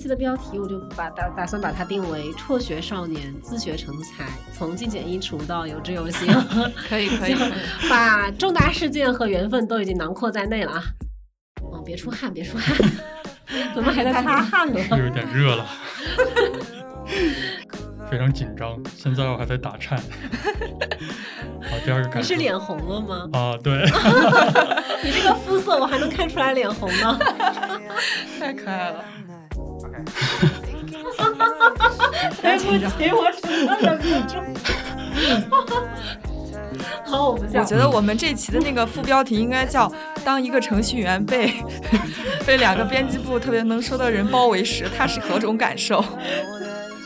期的标题我就把打打算把它定为“辍学少年自学成才，从精简衣橱到有志有行 ”，可以 可以，把重大事件和缘分都已经囊括在内了啊！哦，别出汗，别出汗，怎么还在擦汗呢？有点热了。非常紧张，现在我还在打颤。好，第二个感你是脸红了吗？啊，对。你这个肤色我还能看出来脸红呢，太可爱了。对不起，我什么都不住。好，我不我觉得我们这期的那个副标题应该叫“当一个程序员被 被两个编辑部特别能说的人包围时，他是何种感受？”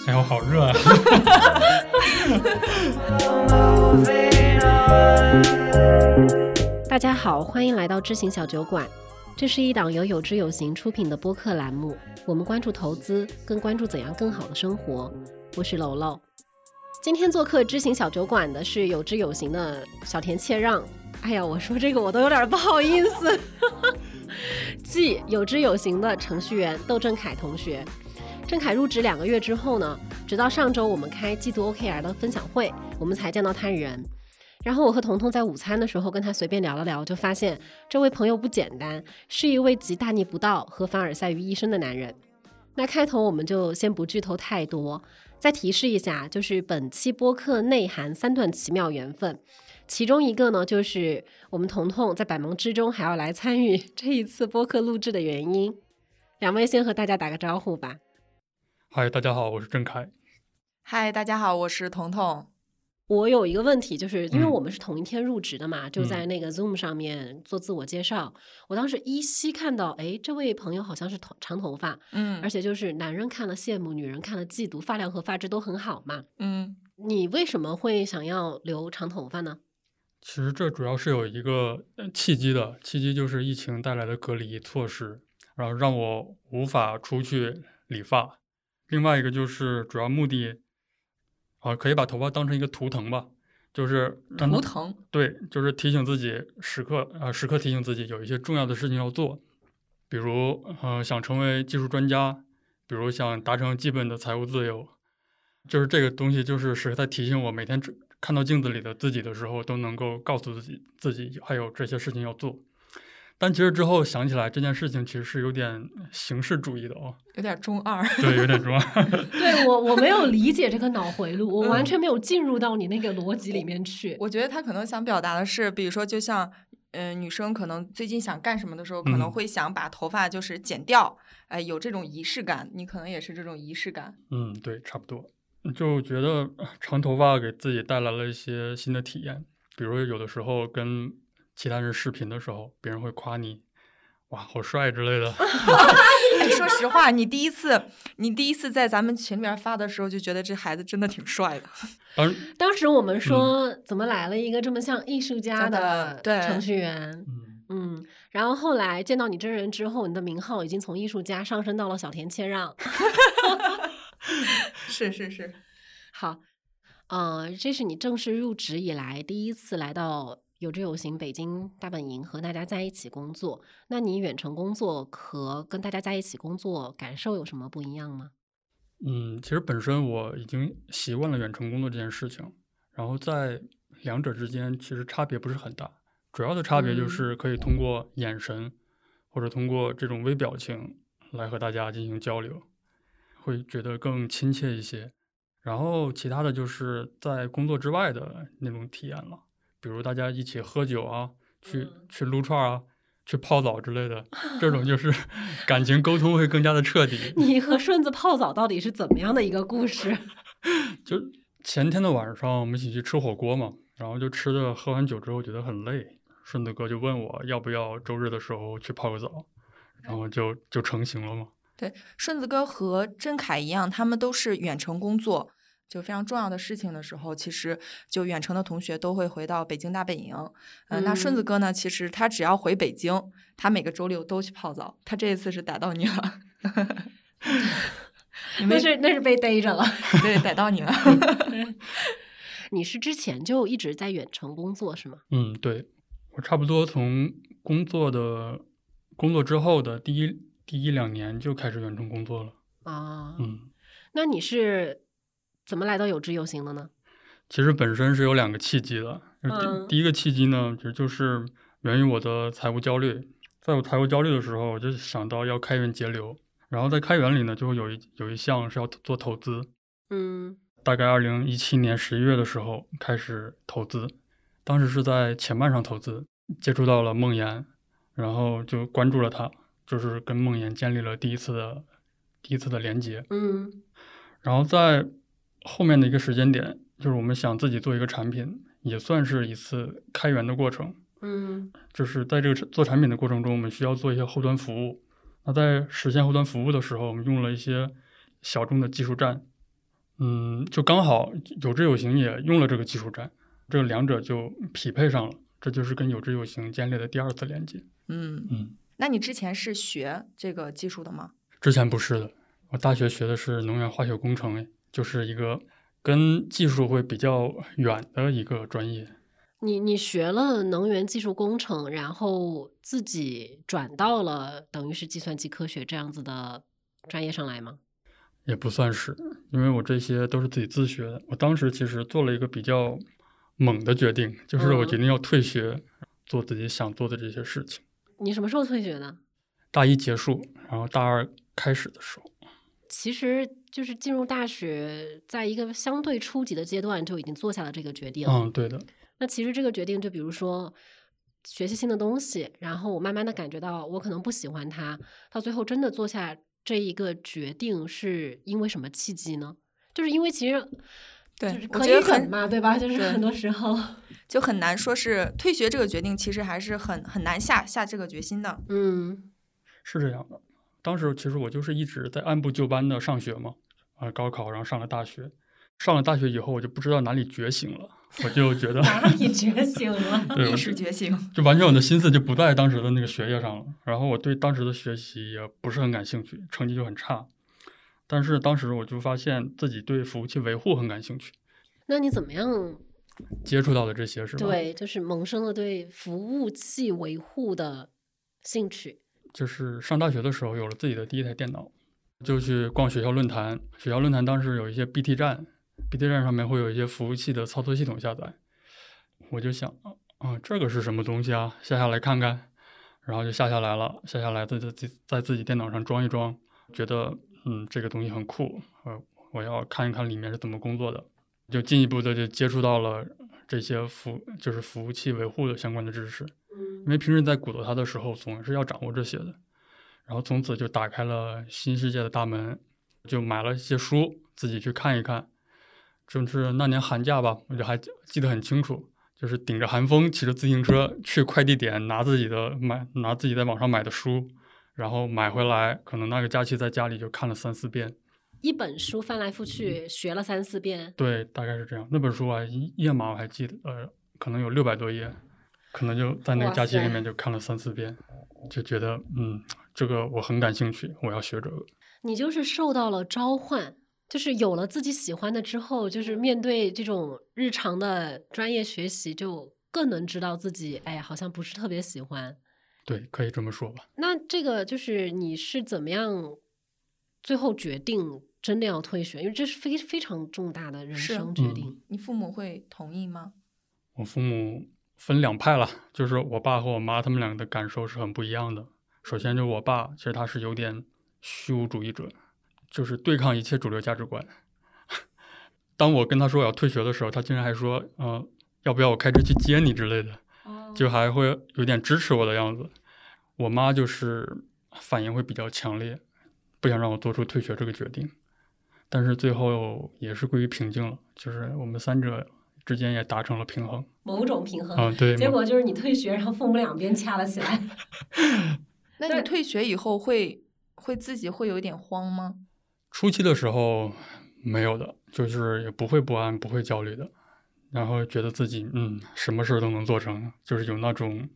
哎呦，好热啊！大家好，欢迎来到知行小酒馆。这是一档由有知有行出品的播客栏目。我们关注投资，更关注怎样更好的生活。我是楼楼。今天做客知行小酒馆的是有知有行的小田切让。哎呀，我说这个我都有点不好意思。即有知有行的程序员窦振凯同学。郑凯入职两个月之后呢，直到上周我们开季度 OKR 的分享会，我们才见到他人。然后我和彤彤在午餐的时候跟他随便聊了聊，就发现这位朋友不简单，是一位集大逆不道和凡尔赛于一身的男人。那开头我们就先不剧透太多，再提示一下，就是本期播客内含三段奇妙缘分，其中一个呢，就是我们彤彤在百忙之中还要来参与 这一次播客录制的原因。两位先和大家打个招呼吧。嗨，大家好，我是郑凯。嗨，大家好，我是彤彤。我有一个问题，就是因为我们是同一天入职的嘛，就在那个 Zoom 上面做自我介绍。我当时依稀看到，哎，这位朋友好像是头长头发，嗯，而且就是男人看了羡慕，女人看了嫉妒，发量和发质都很好嘛，嗯。你为什么会想要留长头发呢？其实这主要是有一个契机的，契机就是疫情带来的隔离措施，然后让我无法出去理发。另外一个就是主要目的，啊，可以把头发当成一个图腾吧，就是图腾，对，就是提醒自己时刻啊，时刻提醒自己有一些重要的事情要做，比如呃想成为技术专家，比如想达成基本的财务自由，就是这个东西就是时刻在提醒我，每天看到镜子里的自己的时候，都能够告诉自己自己还有这些事情要做。但其实之后想起来，这件事情其实是有点形式主义的哦，有点中二。对，有点中二。对我，我没有理解这个脑回路，我完全没有进入到你那个逻辑里面去。我觉得他可能想表达的是，比如说，就像嗯，女生可能最近想干什么的时候，可能会想把头发就是剪掉，哎，有这种仪式感。你可能也是这种仪式感。嗯，对，差不多。就觉得长头发给自己带来了一些新的体验，比如有的时候跟。其他人视频的时候，别人会夸你，哇，好帅之类的。说实话，你第一次，你第一次在咱们群里面发的时候，就觉得这孩子真的挺帅的。当 当时我们说，怎么来了一个这么像艺术家的程序员？嗯，然后后来见到你真人之后，你的名号已经从艺术家上升到了小田切让。是是是，好，嗯，这是你正式入职以来第一次来到。有志有行，北京大本营和大家在一起工作。那你远程工作和跟大家在一起工作感受有什么不一样吗？嗯，其实本身我已经习惯了远程工作这件事情，然后在两者之间其实差别不是很大。主要的差别就是可以通过眼神或者通过这种微表情来和大家进行交流，会觉得更亲切一些。然后其他的就是在工作之外的那种体验了。比如大家一起喝酒啊，去去撸串啊，去泡澡之类的，这种就是 感情沟通会更加的彻底。你和顺子泡澡到底是怎么样的一个故事？就前天的晚上，我们一起去吃火锅嘛，然后就吃的喝完酒之后觉得很累，顺子哥就问我要不要周日的时候去泡个澡，然后就就成型了嘛。对，顺子哥和郑凯一样，他们都是远程工作。就非常重要的事情的时候，其实就远程的同学都会回到北京大本营。嗯，那顺子哥呢？其实他只要回北京，他每个周六都去泡澡。他这一次是逮到你了，那是那是被逮着了，对，逮到你了。你是之前就一直在远程工作是吗？嗯，对，我差不多从工作的工作之后的第一第一两年就开始远程工作了。啊，嗯，那你是怎么来到有知有行的呢？其实本身是有两个契机的。第嗯第一个契机呢，其实就是源于我的财务焦虑。在我财务焦虑的时候，我就想到要开源节流，然后在开源里呢，就会有一有一项是要做投资。嗯大概二零一七年十一月的时候开始投资，当时是在前半上投资，接触到了梦岩，然后就关注了他，就是跟梦岩建立了第一次的第一次的连接。嗯然后在后面的一个时间点，就是我们想自己做一个产品，也算是一次开源的过程。嗯就是在这个做产品的过程中，我们需要做一些后端服务。那在实现后端服务的时候，我们用了一些小众的技术站，嗯，就刚好有知有行也用了这个技术站，这两者就匹配上了，这就是跟有知有行建立的第二次连接。嗯，嗯，那你之前是学这个技术的吗？之前不是的，我大学学的是能源化学工程，就是一个跟技术会比较远的一个专业。你你学了能源技术工程，然后自己转到了等于是计算机科学这样子的专业上来吗？也不算是，因为我这些都是自己自学的。我当时其实做了一个比较猛的决定，就是我嗯决定要退学，做自己想做的这些事情。你什么时候退学的？大一结束，然后大二开始的时候，其实就是进入大学，在一个相对初级的阶段就已经做下了这个决定。嗯，对的，那其实这个决定，就比如说学习新的东西，然后我慢慢的感觉到我可能不喜欢它，到最后真的做下这一个决定，是因为什么契机呢？就是因为其实对就是可以我觉得很嘛，对吧？就是很多时候，就很难说是退学这个决定，其实还是很很难下下这个决心的。嗯是这样的。当时其实我就是一直在按部就班的上学嘛，啊、高考，然后上了大学。上了大学以后，我就不知道哪里觉醒了，我就觉得哪里觉醒了？对，意识觉醒，就完全我的心思就不在当时的那个学业上了，然后我对当时的学习也不是很感兴趣，成绩就很差。但是当时我就发现自己对服务器维护很感兴趣，那你怎么样？接触到的这些是吧？，对，就是萌生了对服务器维护的兴趣。就是上大学的时候有了自己的第一台电脑，就去逛学校论坛。学校论坛当时有一些 BT 站，BT 站上面会有一些服务器的操作系统下载，我就想，啊、这个是什么东西啊？下下来看看，然后就下下来了，下下来在自己在自己电脑上装一装，觉得嗯这个东西很酷，呃，我要看一看里面是怎么工作的，就进一步的就接触到了这些服就是服务器维护的相关的知识。因嗯为平时在鼓捣它的时候，总是要掌握这些的。然后从此就打开了新世界的大门，就买了一些书，自己去看一看。就是那年寒假吧，我就还记得很清楚，就是顶着寒风骑着自行车去快递点拿自己的买拿自己在网上买的书，然后买回来，可能那个假期在家里就看了三四遍。一本书翻来覆去学了三四遍，对，大概是这样。那本书啊，页码我还记得，呃，可能有六百多页，可能就在那个假期里面就看了三四遍，就觉得嗯，这个我很感兴趣，我要学这个。你就是受到了召唤，就是有了自己喜欢的之后，就是面对这种日常的专业学习，就更能知道自己，哎，好像不是特别喜欢。对，可以这么说吧。那这个就是你是怎么样最后决定真的要退学？因为这是非非常重大的人生决定。你父母会同意吗？我父母分两派了，就是我爸和我妈他们两个的感受是很不一样的。首先就我爸，其实他是有点虚无主义者，就是对抗一切主流价值观。当我跟他说我要退学的时候，他竟然还说：“嗯、要不要我开车去接你之类的。”就还会有点支持我的样子。我妈就是反应会比较强烈，不想让我做出退学这个决定。但是最后也是归于平静了，就是我们三者之间也达成了平衡。某种平衡。结果就是你退学，然后父母两边掐了起来。那你退学以后会会自己会有一点慌吗？初期的时候没有的，就是也不会不安，不会焦虑的，然后觉得自己嗯什么事儿都能做成，就是有那种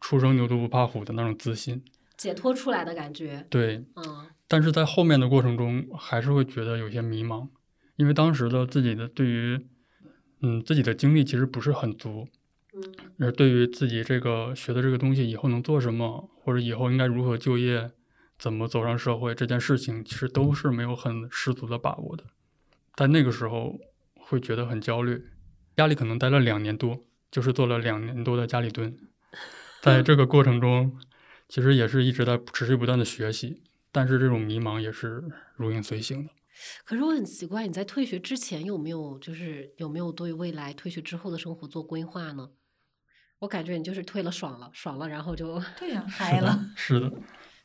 初生牛犊不怕虎的那种自信。解脱出来的感觉，对，嗯但是在后面的过程中，还是会觉得有些迷茫，因为当时的自己的对于嗯自己的精力其实不是很足，嗯而对于自己这个学的这个东西以后能做什么，或者以后应该如何就业，怎么走上社会这件事情，其实都是没有很十足的把握的。但那个时候会觉得很焦虑，家里可能待了两年多，就是做了两年多的家里蹲，在这个过程中，其实也是一直在持续不断的学习，但是这种迷茫也是如影随形的。可是我很奇怪，你在退学之前有没有就是有没有对未来退学之后的生活做规划呢？我感觉你就是退了爽了，爽了，然后就对呀 嗨了。是的，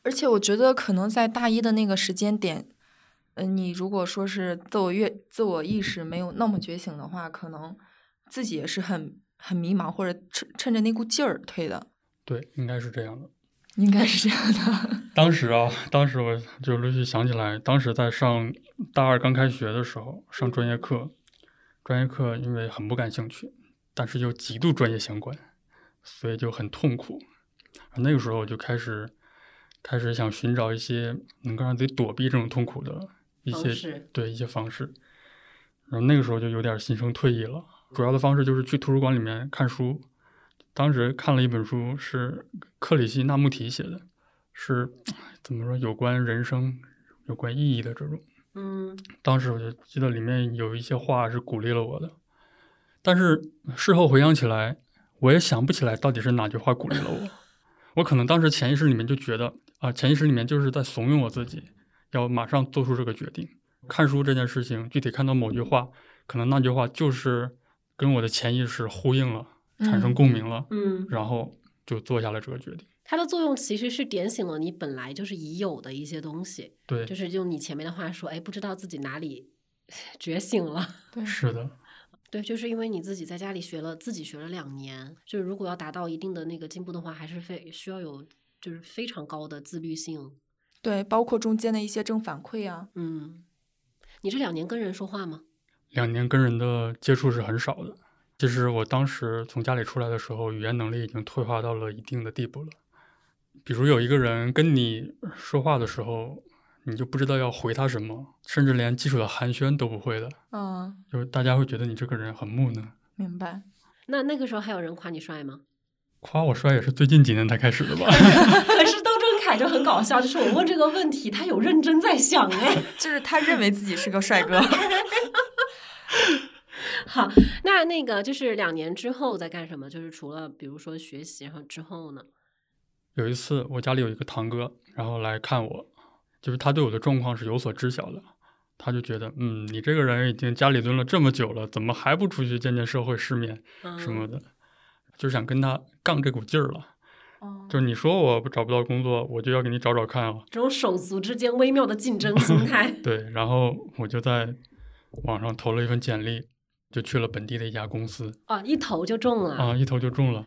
而且我觉得可能在大一的那个时间点，嗯、你如果说是自我越自我意识没有那么觉醒的话，可能自己也是很很迷茫，或者趁趁着那股劲儿退的，对，应该是这样的。应该是这样的。当时啊，当时我就陆续想起来，当时在上大二刚开学的时候，上专业课，专业课因为很不感兴趣，但是又极度专业相关，所以就很痛苦。那个时候我就开始开始想寻找一些能够让自己躲避这种痛苦的一些对一些方式。然后那个时候就有点心生退意了，主要的方式就是去图书馆里面看书。当时看了一本书，是克里希那穆提写的，是怎么说有关人生、有关意义的这种。嗯当时我就记得里面有一些话是鼓励了我的，但是事后回想起来，我也想不起来到底是哪句话鼓励了我。我可能当时潜意识里面就觉得啊，潜意识里面就是在怂恿我自己，要马上做出这个决定。看书这件事情，具体看到某句话，可能那句话就是跟我的潜意识呼应了，产生嗯共鸣了，嗯，然后就做下了这个决定。它的作用其实是点醒了你本来就是已有的一些东西，对，就是用你前面的话说，哎，不知道自己哪里 觉醒了。对，是的，对，就是因为你自己在家里学了，自己学了两年，就是如果要达到一定的那个进步的话，还是非需要有就是非常高的自律性。对，包括中间的一些正反馈啊，嗯，你这两年跟人说话吗？两年跟人的接触是很少的。其实我当时从家里出来的时候，语言能力已经退化到了一定的地步了。比如有一个人跟你说话的时候，你就不知道要回他什么，甚至连基础的寒暄都不会的，嗯，就是大家会觉得你这个人很木讷。明白。那那个时候还有人夸你帅吗？夸我帅也是最近几年才开始的吧？可是窦正凯就很搞笑，就是我问这个问题，他有认真在想哎。就是他认为自己是个帅哥。好，那那个就是两年之后在干什么？就是除了比如说学习，然后之后呢？有一次，我家里有一个堂哥，然后来看我，就是他对我的状况是有所知晓的，他就觉得，嗯，你这个人已经家里蹲了这么久了，怎么还不出去见见社会世面什么嗯的，就想跟他杠这股劲儿了。哦就是你说我找不到工作，我就要给你找找看啊。这种手足之间微妙的竞争心态。对，然后我就在网上投了一份简历，就去了本地的一家公司啊，一投就中了。啊，一投就中了。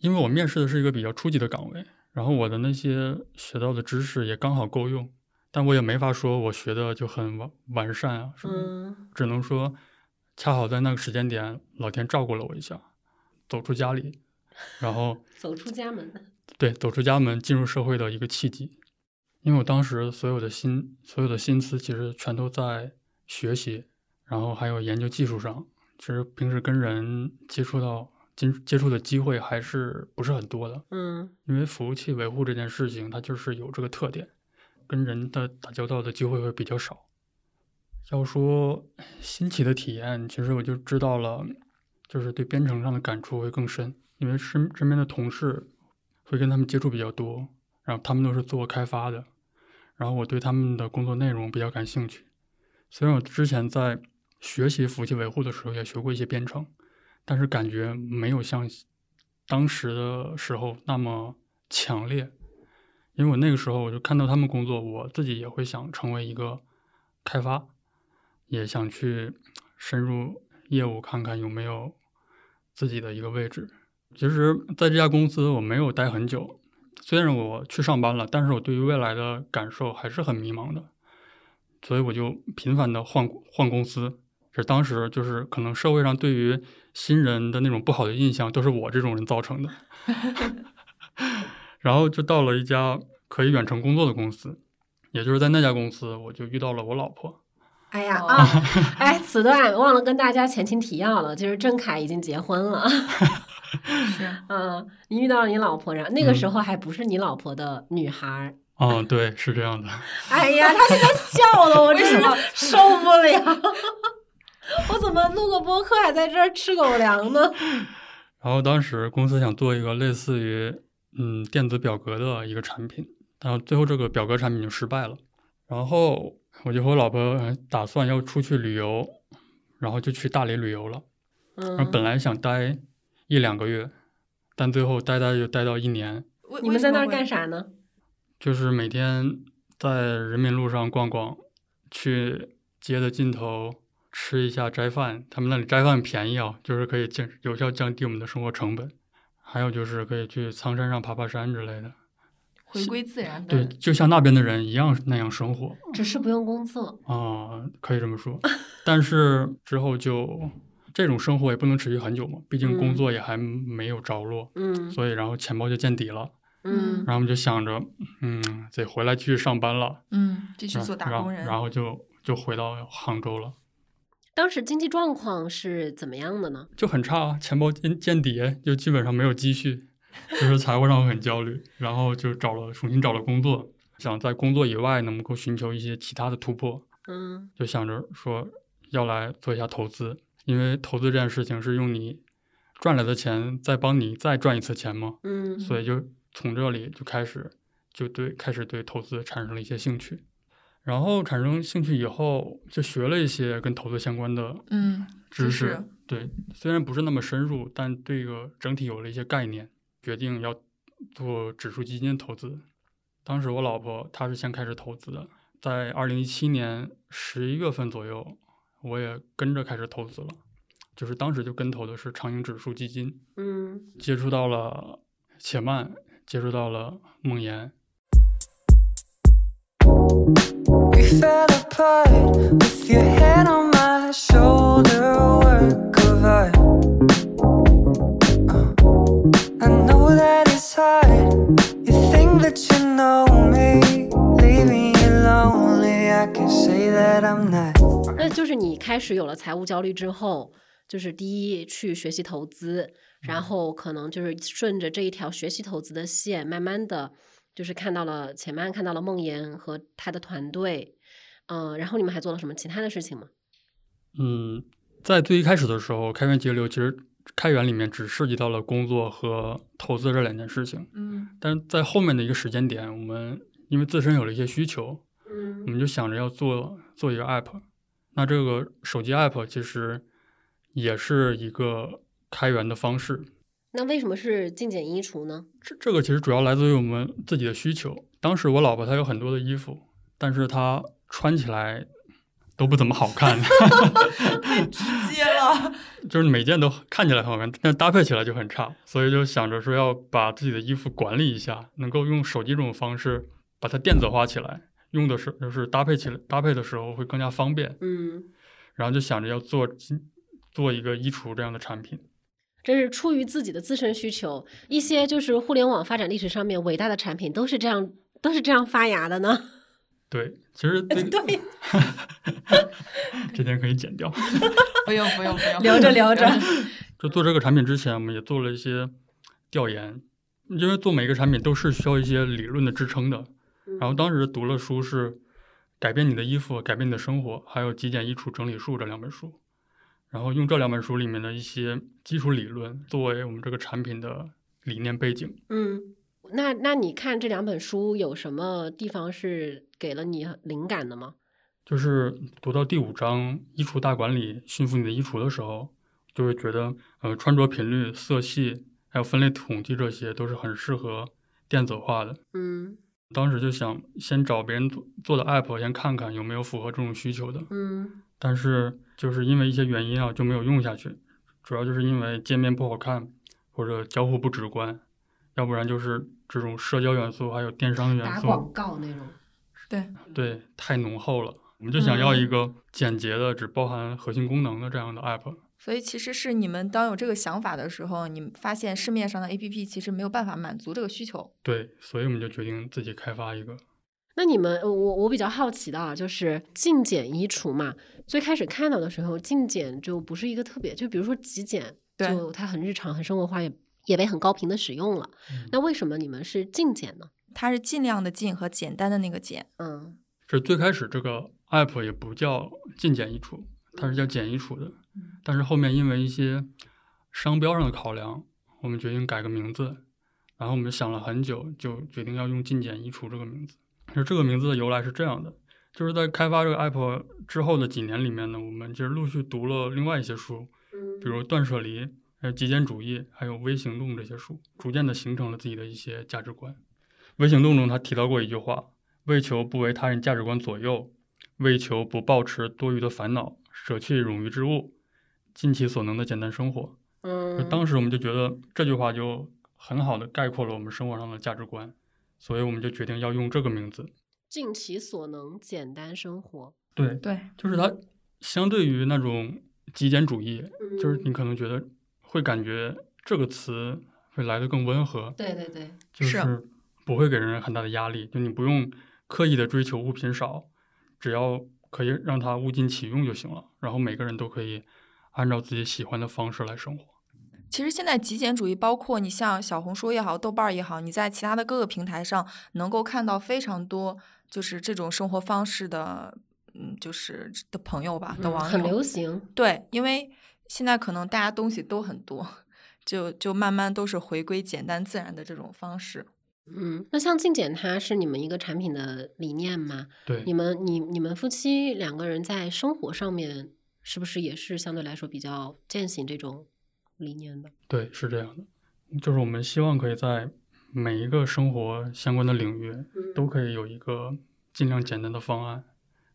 因为我面试的是一个比较初级的岗位，然后我的那些学到的知识也刚好够用，但我也没法说我学的就很完完善啊什么，嗯只能说恰好在那个时间点，老天照顾了我一下，走出家里，然后 走出家门。对走出家门进入社会的一个契机。因为我当时所有的心所有的心思其实全都在学习，然后还有研究技术上。其实平时跟人接触到接接触的机会还是不是很多的。嗯因为服务器维护这件事情，它就是有这个特点，跟人的打交道的机会会比较少。要说新奇的体验，其实我就知道了，就是对编程上的感触会更深，因为身身边的同事会跟他们接触比较多，然后他们都是做开发的，然后我对他们的工作内容比较感兴趣。虽然我之前在学习服务器维护的时候也学过一些编程，但是感觉没有像当时的时候那么强烈，因为我那个时候我就看到他们工作，我自己也会想成为一个开发，也想去深入业务，看看有没有自己的一个位置。其实，在这家公司我没有待很久，虽然我去上班了，但是我对于未来的感受还是很迷茫的，所以我就频繁的换换公司。这当时就是可能社会上对于新人的那种不好的印象，都是我这种人造成的。然后就到了一家可以远程工作的公司，也就是在那家公司，我就遇到了我老婆。哎呀哦啊！哎，此段忘了跟大家前情提要了，就是郑恺已经结婚了。是嗯，你遇到了你老婆，然后那个时嗯候还不是你老婆的女孩儿，嗯，对，是这样的。哎呀，他现在笑的我真是受不了。我怎么录个播客还在这儿吃狗粮呢？然后当时公司想做一个类似于嗯电子表格的一个产品，然后最后这个表格产品就失败了。然后我就和我老婆呃打算要出去旅游，然后就去大理旅游了。然后嗯，本来想待一两个月，但最后待待就待到一年，你们在那儿干？啥呢？就是每天在人民路上逛逛，去街的尽头吃一下斋饭，他们那里斋饭便宜啊，就是可以降有效降低我们的生活成本。还有就是可以去苍山上爬爬山之类的，回归自然的？对，就像那边的人一样那样生活只是不用工作。啊、可以这么说。但是之后就这种生活也不能持续很久嘛，毕竟工嗯作也还没有着落，嗯所以然后钱包就见底了。嗯然后我们就想着，嗯，得回来继续上班了，嗯，继续做打然工人。然后就就回到杭州了，当时经济状况是怎么样的呢？就很差啊，钱包见见底，就基本上没有积蓄，就是财务上很焦虑，然后就找了重新找了工作，想在工作以外能够寻求一些其他的突破，嗯就想着说要来做一下投资，因为投资这件事情是用你赚来的钱再帮你再赚一次钱嘛，嗯，所以就从这里就开始就对开始对投资产生了一些兴趣，然后产生兴趣以后就学了一些跟投资相关的嗯，知识，识对，虽然不是那么深入，但对个整体有了一些概念，决定要做指数基金投资。当时我老婆她是先开始投资的，在二零一七年十一月份左右，我也跟着开始投资了，就是当时就跟投的是长盈指数基金。嗯接触到了且慢，接触到了梦妍，fell apart with your head on my shoulder, work of art. I know that it's hard. You think that you know me, leaving you lonely. I can say that I'm not. 那就是你开始有了财务焦虑之后，就是第一去学习投资，然后可能就是顺着这一条学习投资的线，慢慢的就是看到了前面，看到了梦妍和他的团队，嗯、然后你们还做了什么其他的事情吗？嗯，在最一开始的时候，开源节流其实开源里面只涉及到了工作和投资这两件事情，嗯但是在后面的一个时间点，我们因为自身有了一些需求，嗯我嗯们就想着要做做一个 app。那这个手机 app 其实也是一个开源的方式。那为什么是精简衣橱呢？这这个其实主要来自于我们自己的需求。当时我老婆她有很多的衣服，但是她穿起来都不怎么好看 太直接了。就是每件都看起来很好看，但搭配起来就很差。所以就想着说要把自己的衣服管理一下，能够用手机这种方式把它电子化起来，用的是就是搭配起来搭配的时候会更加方便。嗯，然后就想着要做做一个衣橱这样的产品。这是出于自己的自身需求。一些就是互联网发展历史上面伟大的产品都是这样，都是这样发芽的呢。对，其实这个对，这点可以剪掉。不用不用不用，聊着聊着。就做这个产品之前，我们也做了一些调研，因为做每个产品都是需要一些理论的支撑的。然后当时读了书是《改变你的衣服，改变你的生活》，还有《极简衣橱整理术》这两本书。然后用这两本书里面的一些基础理论作为我们这个产品的理念背景。嗯，那那你看这两本书有什么地方是给了你灵感的吗？就是读到第五章“衣橱大管理，驯服你的衣橱”的时候，就会觉得，呃，穿着频率、色系还有分类统计这些都是很适合电子化的。嗯当时就想先找别人做做的 app，先看看有没有符合这种需求的。嗯但是就是因为一些原因啊，就没有用下去。主要就是因为界面不好看，或者交互不直观，要不然就是这种社交元素还有电商元素，打广告那种。对，对，太浓厚了。我们就想要一个简洁的、只包含核心功能的这样的 app。所以其实是你们当有这个想法的时候，你们发现市面上的 APP 其实没有办法满足这个需求。对，所以我们就决定自己开发一个。那你们，呃我我比较好奇的啊，就是净简衣橱嘛。最开始看到的时候，净简就不是一个特别，就比如说极简，就它很日常、很生活化，也也被很高频的使用了。嗯那为什么你们是净简呢？它是尽量的尽和简单的那个简。嗯是最开始这个 app 也不叫进简易储，它是叫简易储的，但是后面因为一些商标上的考量，我们决定改个名字，然后我们想了很久，就决定要用进简易储这个名字。就这个名字的由来是这样的，就是在开发这个 app 之后的几年里面呢，我们其实陆续读了另外一些书，嗯比如断舍离、还有极简主义，还有微行动这些书，逐渐的形成了自己的一些价值观。微行动中，他提到过一句话：为求不为他人价值观左右，为求不抱持多余的烦恼，舍弃冗余之物，尽其所能的简单生活。嗯，当时我们就觉得这句话就很好的概括了我们生活上的价值观，所以我们就决定要用这个名字。尽其所能，简单生活。对，对，就是它相对于那种极简主义，就是嗯你可能觉得会感觉这个词会来的更温和，对对对，就是不会给人很大的压力，就你不用刻意的追求物品少，只要可以让它物尽其用就行了。然后每个人都可以按照自己喜欢的方式来生活。其实现在极简主义，包括你像小红书也好，豆瓣儿也好，你在其他的各个平台上能够看到非常多，就是这种生活方式的，嗯，就是的朋友吧，的网友。嗯很流行。对，因为现在可能大家东西都很多，就就慢慢都是回归简单自然的这种方式。嗯，那像净简，它是你们一个产品的理念吗？对你，们你你们夫妻两个人在生活上面是不是也是相对来说比较践行这种理念的？对，是这样的，就是我们希望可以在每一个生活相关的领域都可以有一个尽量简单的方案，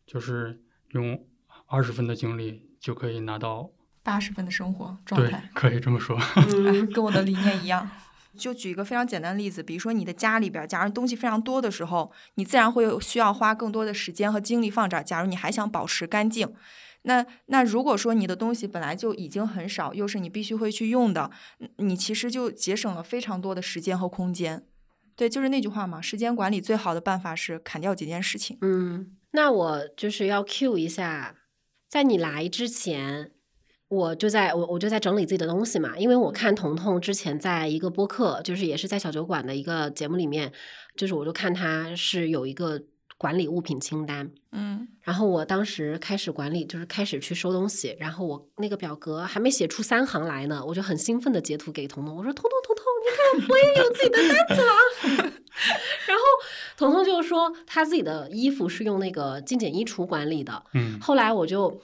就是用二十分的精力就可以拿到，八十分的生活状态，，可以这么说。跟我的理念一样。就举一个非常简单的例子，比如说你的家里边，假如东西非常多的时候，你自然会有需要花更多的时间和精力放这儿。假如你还想保持干净，那那如果说你的东西本来就已经很少，又是你必须会去用的，嗯你其实就节省了非常多的时间和空间。对，就是那句话嘛，时间管理最好的办法是砍掉几件事情。嗯，那我就是要 cue 一下，在你来之前，我就在我我就在整理自己的东西嘛，因为我看彤彤之前在一个播客，就是也是在小酒馆的一个节目里面，就是我就看他是有一个管理物品清单，嗯，然后我当时开始管理，就是开始去收东西，然后我那个表格还没写出三行来呢，我就很兴奋的截图给彤彤，我说彤彤彤彤，你看我也有自己的单子了。然后彤彤就说他自己的衣服是用那个精简衣橱管理的，嗯，后来我就。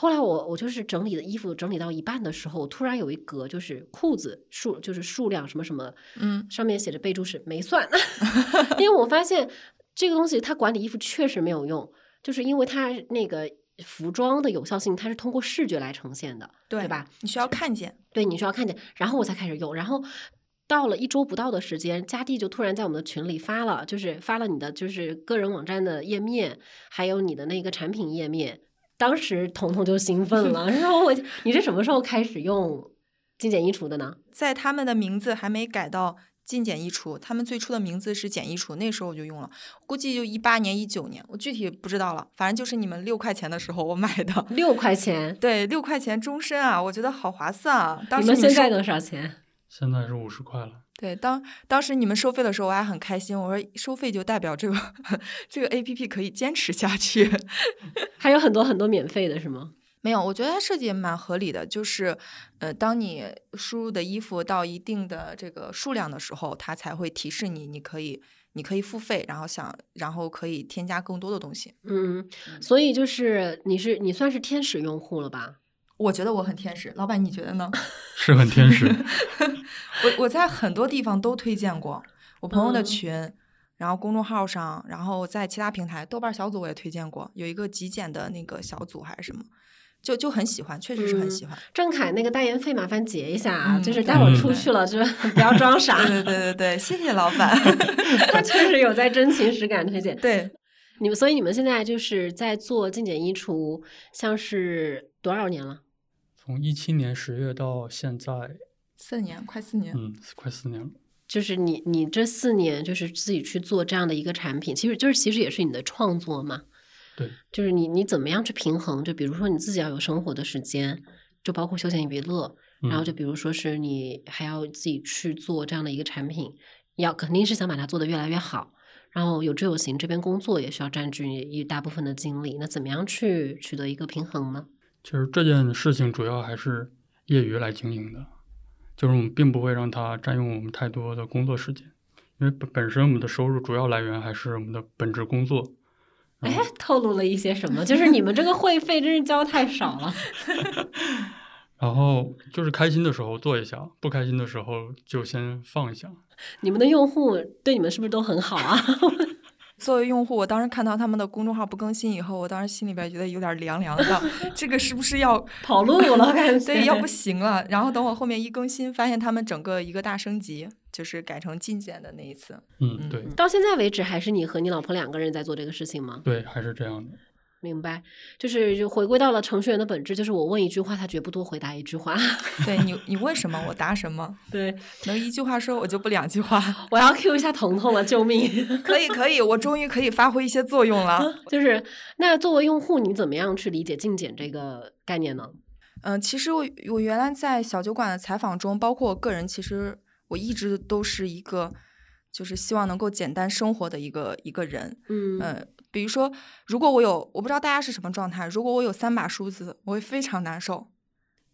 后来我我就是整理的衣服整理到一半的时候，突然有一格就是裤子数就是数量什么什么，嗯，上面写着备注是没算，因为我发现这个东西它管理衣服确实没有用，就是因为它那个服装的有效性它是通过视觉来呈现的，对对吧？你需要看见。对，你需要看见，然后我才开始用，然后。到了一周不到的时间，佳蒂就突然在我们的群里发了，就是发了你的就是个人网站的页面，还有你的那个产品页面。当时彤彤就兴奋了，说我你是什么时候开始用精简衣橱的呢？在他们的名字还没改到精简衣橱，他们最初的名字是简衣橱，那时候我就用了，估计就一八年、一九年，我具体不知道了，反正就是你们六块钱的时候我买的，六块钱，对，六块钱终身啊，我觉得好划算啊！当你时们收们现在多少钱？现在是五十块了。对当当时你们收费的时候，我还很开心，我说收费就代表这个 这个 A P P 可以坚持下去。还有很多很多免费的是吗？没有，我觉得它设计也蛮合理的，就是，呃，当你输入的衣服到一定的这个数量的时候，它才会提示你，你可以，你可以付费，然后想，然后可以添加更多的东西。嗯，所以就是你是你算是天使用户了吧？我觉得我很天使，老板你觉得呢？是很天使，我我在很多地方都推荐过，我朋友的嗯群，然后公众号上，然后在其他平台，豆瓣小组我也推荐过，有一个极简的那个小组还是什么，就就很喜欢，确实是很嗯喜欢。郑恺那个代言费麻烦结一下啊，嗯就是待会儿嗯出去了，就是 不要装傻。对对对对对，谢谢老板。他确实有在真情实感推荐。对，你们，所以你们现在就是在做精简衣橱，像是多少年了？从一七年十月到现在，四年，快四年。嗯，快四年了。就是你你这四年就是自己去做这样的一个产品，其实就是其实也是你的创作嘛。对，就是你你怎么样去平衡？就比如说你自己要有生活的时间，就包括休闲娱乐，然后嗯就比如说是你还要自己去做这样的一个产品，要肯定是想把它做得越来越好。然后有志有行，这边工作也需要占据一大部分的精力。那怎么样去取得一个平衡呢？其实这件事情主要还是业余来经营的，就是我们并不会让它占用我们太多的工作时间，因为本本身我们的收入主要来源还是我们的本职工作。哎，透露了一些什么？就是你们这个会费真是交太少了。然后就是开心的时候做一下，不开心的时候就先放一下。你们的用户对你们是不是都很好啊？作为用户，我当时看到他们的公众号不更新以后，我当时心里边觉得有点凉凉的，这个是不是要 跑路了？感觉对，要不行了。然后等我后面一更新，发现他们整个一个大升级，就是改成进检的那一次。嗯，对。到现在为止，还是你和你老婆两个人在做这个事情吗？对，还是这样的。明白，就是就回归到了程序员的本质，就是我问一句话，他绝不多回答一句话。对你，你问什么，我答什么。对，能一句话说，我就不两句话。我要 Q 一下彤彤了，救命！可以，可以，我终于可以发挥一些作用了。就是那作为用户，你怎么样去理解进检这个概念呢？嗯，其实我我原来在小酒馆的采访中，包括我个人，其实我一直都是一个，就是希望能够简单生活的一个一个人。嗯。比如说，如果我有，我不知道大家是什么状态。如果我有三把梳子，我会非常难受。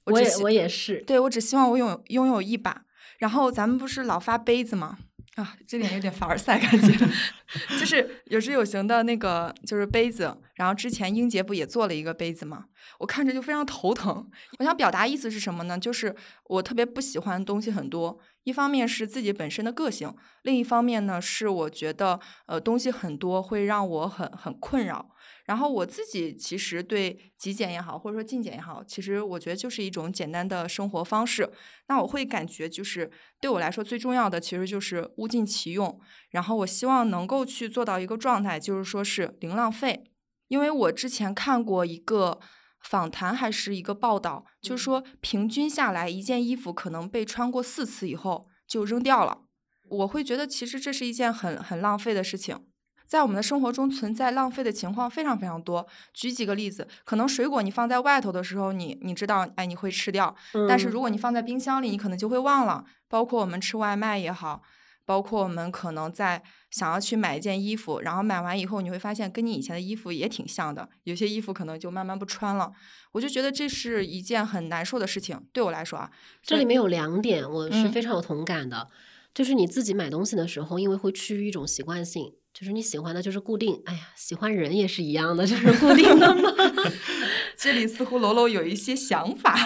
我也我也是，对我只希望我拥有拥有一把。然后咱们不是老发杯子吗？啊，这点有点凡尔赛感觉，就是有时有行的那个就是杯子。然后之前英杰不也做了一个杯子吗？我看着就非常头疼。我想表达意思是什么呢？就是我特别不喜欢东西很多。一方面是自己本身的个性，另一方面呢是我觉得呃东西很多会让我很很困扰。然后我自己其实对极简也好，或者说精简也好，其实我觉得就是一种简单的生活方式。那我会感觉就是对我来说最重要的其实就是物尽其用。然后我希望能够去做到一个状态，就是说是零浪费。因为我之前看过一个访谈还是一个报道，就是说平均下来一件衣服可能被穿过四次以后就扔掉了。我会觉得其实这是一件很很浪费的事情。在我们的生活中存在浪费的情况非常非常多。举几个例子，可能水果你放在外头的时候，你你知道，哎，你会吃掉。但是如果你放在冰箱里，你可能就会忘了。包括我们吃外卖也好，包括我们可能在想要去买一件衣服，然后买完以后，你会发现跟你以前的衣服也挺像的。有些衣服可能就慢慢不穿了。我就觉得这是一件很难受的事情，对我来说啊。这里面有两点，我是非常有同感的，就是你自己买东西的时候，因为会趋于一种习惯性。就是你喜欢的，就是固定。哎呀，喜欢人也是一样的，就是固定的嘛。这里似乎楼楼有一些想法。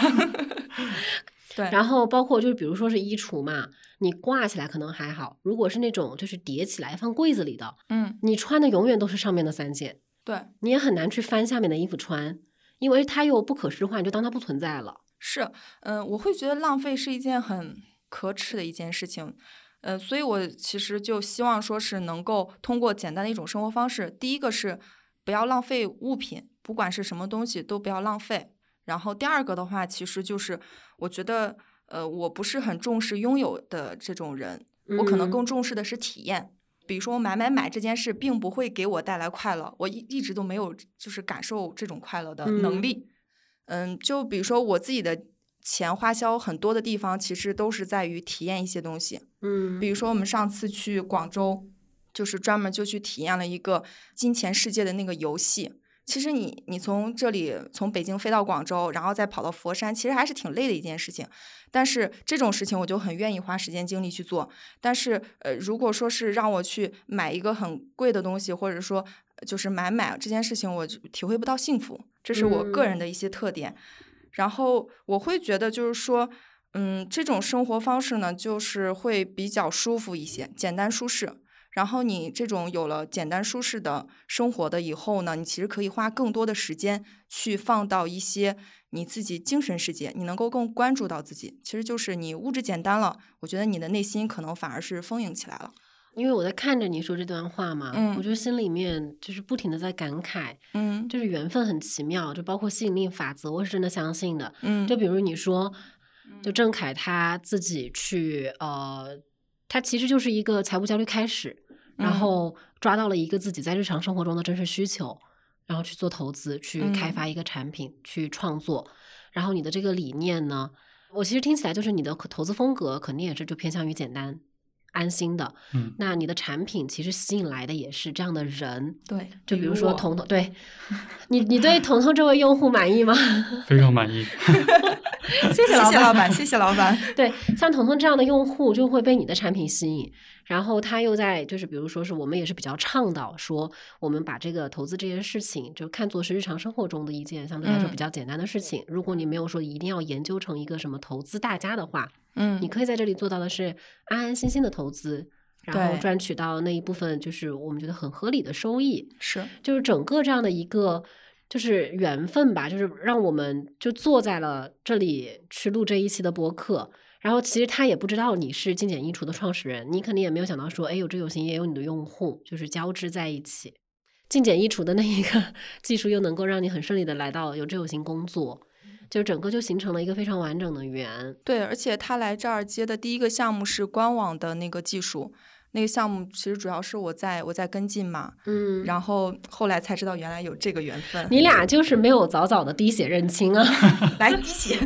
对，然后包括就是比如说是衣橱嘛，你挂起来可能还好，如果是那种就是叠起来放柜子里的，嗯，你穿的永远都是上面的三件。对，你也很难去翻下面的衣服穿，因为它又不可视化，你就当它不存在了。是，嗯，我会觉得浪费是一件很可耻的一件事情。呃，所以我其实就希望说是能够通过简单的一种生活方式，第一个是不要浪费物品，不管是什么东西都不要浪费。然后第二个的话，其实就是我觉得，呃，我不是很重视拥有的这种人，我可能更重视的是体验。比如说我买买买这件事，并不会给我带来快乐，我一一直都没有就是感受这种快乐的能力。嗯，就比如说我自己的。钱花销很多的地方，其实都是在于体验一些东西。嗯，比如说我们上次去广州，就是专门就去体验了一个金钱世界的那个游戏。其实你你从这里从北京飞到广州，然后再跑到佛山，其实还是挺累的一件事情。但是这种事情我就很愿意花时间精力去做。但是呃，如果说是让我去买一个很贵的东西，或者说就是买买这件事情，我体会不到幸福。这是我个人的一些特点。然后我会觉得，就是说，嗯，这种生活方式呢，就是会比较舒服一些，简单舒适。然后你这种有了简单舒适的生活的以后呢，你其实可以花更多的时间去放到一些你自己精神世界，你能够更关注到自己。其实就是你物质简单了，我觉得你的内心可能反而是丰盈起来了。因为我在看着你说这段话嘛，嗯我就心里面就是不停的在感慨，嗯，就是缘分很奇妙，就包括吸引力法则，我是真的相信的，嗯，就比如你说，就郑恺他自己去，呃，他其实就是一个财务焦虑开始，然后抓到了一个自己在日常生活中的真实需求，然后去做投资，去开发一个产品，去创作，然后你的这个理念呢，我其实听起来就是你的投资风格肯定也是就偏向于简单。安心的。嗯，那你的产品其实吸引来的也是这样的人，对，就比如说彤彤，对你，你对彤彤这位用户满意吗？非常满意。谢谢老板，谢谢老板。对，像彤彤这样的用户就会被你的产品吸引，然后他又在就是比如说是我们也是比较倡导说，我们把这个投资这件事情就看作是日常生活中的一件相对来说嗯比较简单的事情。如果你没有说一定要研究成一个什么投资大家的话，嗯你可以在这里做到的是安安心心的投资，然后赚取到那一部分就是我们觉得很合理的收益。是，就是整个这样的一个就是缘分吧，就是让我们就坐在了这里去录这一期的播客。然后其实他也不知道你是精简衣橱的创始人，你肯定也没有想到说，哎，有这有型也有你的用户，就是交织在一起。精简衣橱的那一个 技术又能够让你很顺利的来到有志有行工作，就整个就形成了一个非常完整的圆。对，而且他来这儿接的第一个项目是官网的那个技术，那个项目其实主要是我在我在跟进嘛，嗯，然后后来才知道原来有这个缘分。你俩就是没有早早的滴血认亲啊。来滴血，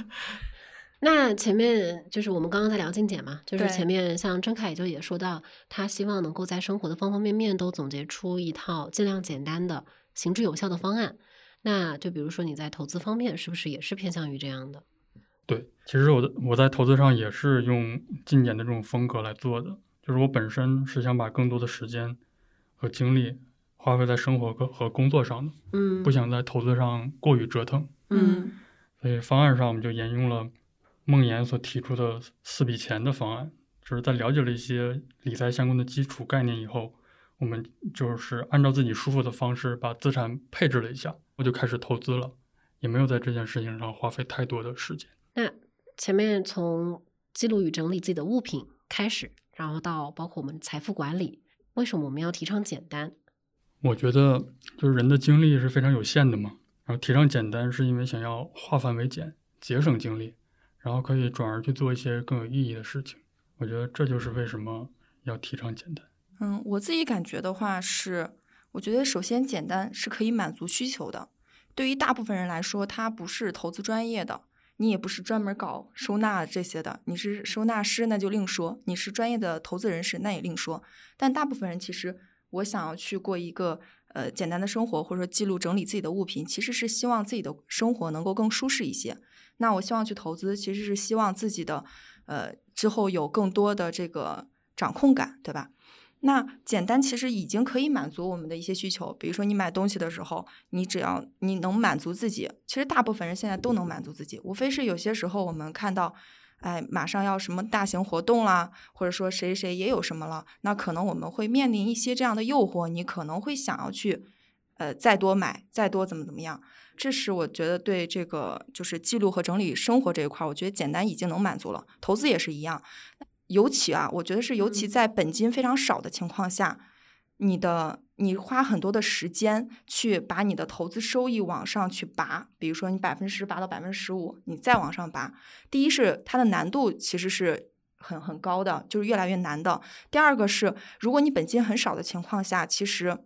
那前面就是我们刚刚在聊精简嘛，就是前面像郑恺就也说到，他希望能够在生活的方方面面都总结出一套尽量简单的、行之有效的方案。那就比如说你在投资方面，是不是也是偏向于这样的？对，其实我的我在投资上也是用精简的这种风格来做的，就是我本身是想把更多的时间和精力花费在生活和和工作上的，嗯，不想在投资上过于折腾。嗯所以方案上我们就沿用了孟岩所提出的四笔钱的方案，就是在了解了一些理财相关的基础概念以后，我们就是按照自己舒服的方式把资产配置了一下，我就开始投资了，也没有在这件事情上花费太多的时间。那前面从记录与整理自己的物品开始，然后到包括我们财富管理，为什么我们要提倡简单？我觉得就是人的精力是非常有限的嘛，然后提倡简单是因为想要化繁为简，节省精力，然后可以转而去做一些更有意义的事情。我觉得这就是为什么要提倡简单。嗯，我自己感觉的话是，我觉得首先简单是可以满足需求的。对于大部分人来说，他不是投资专业的，你也不是专门搞收纳这些的，你是收纳师那就另说，你是专业的投资人士那也另说。但大部分人其实，我想要去过一个呃简单的生活，或者说记录整理自己的物品，其实是希望自己的生活能够更舒适一些。那我希望去投资，其实是希望自己的呃之后有更多的这个掌控感，对吧？那简单其实已经可以满足我们的一些需求，比如说你买东西的时候，你只要你能满足自己，其实大部分人现在都能满足自己，无非是有些时候我们看到，哎，马上要什么大型活动啦，或者说谁谁也有什么了，那可能我们会面临一些这样的诱惑，你可能会想要去，呃，再多买，再多怎么怎么样。这是我觉得对这个就是记录和整理生活这一块，我觉得简单已经能满足了，投资也是一样。尤其啊，我觉得是尤其嗯在本金非常少的情况下，你的你花很多的时间去把你的投资收益往上去拔，比如说你百分之十拔到百分之十五，你再往上拔。第一是它的难度其实是很很高的，就是越来越难的。第二个是，如果你本金很少的情况下，其实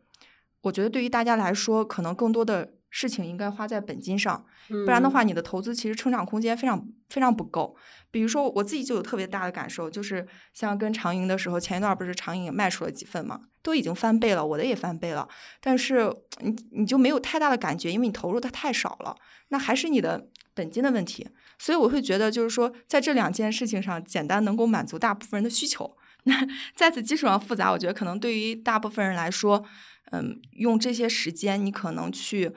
我觉得对于大家来说，可能更多的事情应该花在本金上。不然的话，你的投资其实成长空间非常非常不够。比如说我自己就有特别大的感受，就是像跟长盈的时候，前一段不是长盈也卖出了几份嘛，都已经翻倍了，我的也翻倍了，但是你你就没有太大的感觉，因为你投入的太少了，那还是你的本金的问题。所以我会觉得，就是说在这两件事情上，简单能够满足大部分人的需求。那在此基础上复杂，我觉得可能对于大部分人来说，嗯，用这些时间，你可能去。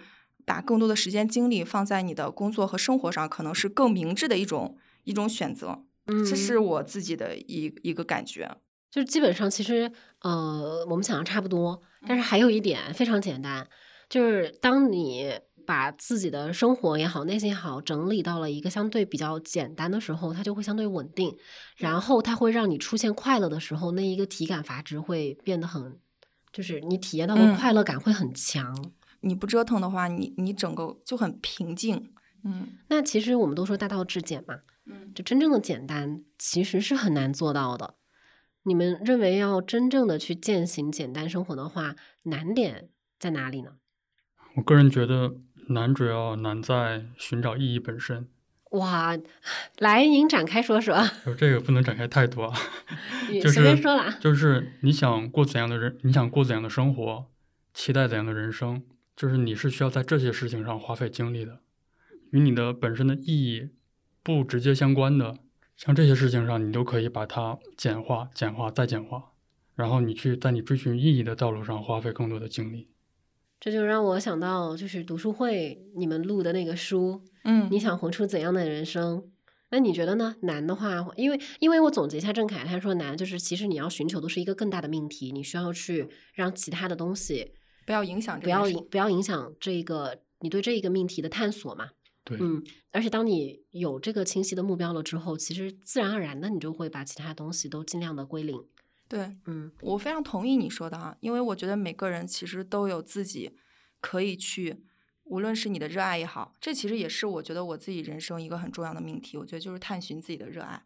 把更多的时间精力放在你的工作和生活上，可能是更明智的一种一种选择。嗯这是我自己的一一个感觉。就是基本上其实呃，我们想的差不多，但是还有一点非常简单，就是当你把自己的生活也好、内心也好整理到了一个相对比较简单的时候，它就会相对稳定，然后它会让你出现快乐的时候，那一个体感阀值会变得很，就是你体验到的嗯快乐感会很强。你不折腾的话，你你整个就很平静。嗯那其实我们都说大道至简嘛，嗯，就真正的简单其实是很难做到的。你们认为要真正的去践行简单生活的话，难点在哪里呢？我个人觉得难主要难在寻找意义本身，哇，来，您展开说说，就这个不能展开太多就随便说了啊。就是你想过怎样的人，你想过怎样的生活，期待怎样的人生，就是你是需要在这些事情上花费精力的，与你的本身的意义不直接相关的，像这些事情上，你都可以把它简化、简化再简化，然后你去在你追寻意义的道路上花费更多的精力。这就让我想到，就是读书会你们录的那个书，嗯你想活出怎样的人生？那你觉得呢？难的话，因为因为我总结一下郑恺，他说难就是其实你要寻求的是一个更大的命题，你需要去让其他的东西不要影响这不要影不要影响这个你对这一个命题的探索嘛。对，嗯，而且当你有这个清晰的目标了之后，其实自然而然的你就会把其他东西都尽量的归零。对嗯我非常同意你说的啊，因为我觉得每个人其实都有自己可以去，无论是你的热爱也好，这其实也是我觉得我自己人生一个很重要的命题。我觉得就是探寻自己的热爱。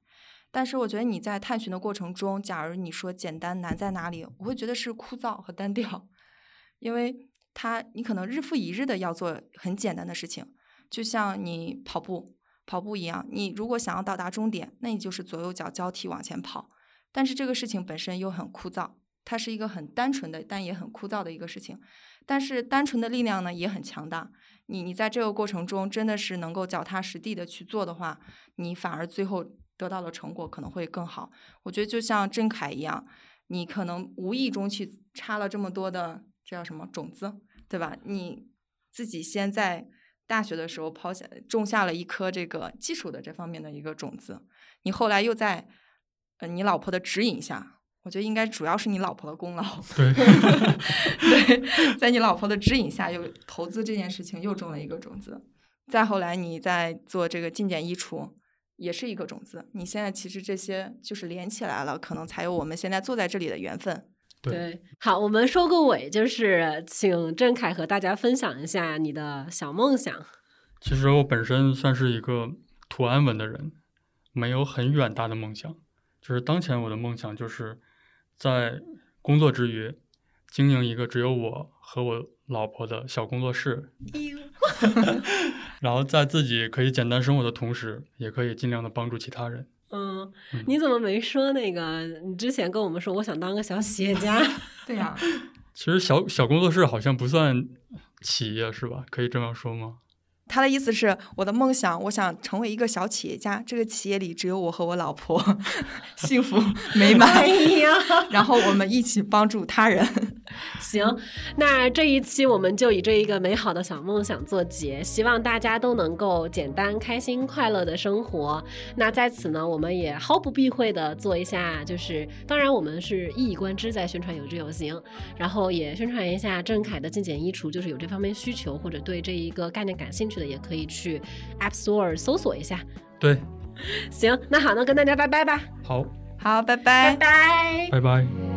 但是我觉得你在探寻的过程中，假如你说简单难在哪里，我会觉得是枯燥和单调，因为它你可能日复一日的要做很简单的事情，就像你跑步跑步一样，你如果想要到达终点，那你就是左右脚交替往前跑。但是这个事情本身又很枯燥，它是一个很单纯的，但也很枯燥的一个事情。但是单纯的力量呢也很强大。你你在这个过程中真的是能够脚踏实地的去做的话，你反而最后得到的成果可能会更好。我觉得就像郑恺一样，你可能无意中去插了这么多的这叫什么种子，对吧？你自己先在大学的时候抛下种下了一颗这个技术的这方面的一个种子，你后来又在呃你老婆的指引下，我觉得应该主要是你老婆的功劳。对，对，在你老婆的指引下，又投资这件事情又种了一个种子。再后来，你在做这个进简衣橱，也是一个种子。你现在其实这些就是连起来了，可能才有我们现在坐在这里的缘分。对好，我们收个尾，就是请郑凯和大家分享一下你的小梦想。其实我本身算是一个图安稳的人，没有很远大的梦想。就是当前我的梦想就是在工作之余，经营一个只有我和我老婆的小工作室，然后在自己可以简单生活的同时，也可以尽量的帮助其他人。嗯嗯，你怎么没说那个？你之前跟我们说，我想当个小企业家。对呀、其实小小工作室好像不算企业是吧？可以这样说吗？他的意思是我的梦想，我想成为一个小企业家。这个企业里只有我和我老婆，幸福 美满。哎呀，然后我们一起帮助他人。行，那这一期我们就以这一个美好的小梦想做结，希望大家都能够简单、开心、快乐的生活。那在此呢，我们也毫不避讳的做一下，就是当然我们是一以贯之在宣传有之有行，然后也宣传一下郑恺的精简衣橱，就是有这方面需求或者对这一个概念感兴趣的，也可以去 App Store 搜索一下。对，行，那好，那跟大家拜拜吧，好，好，拜拜拜拜。拜拜。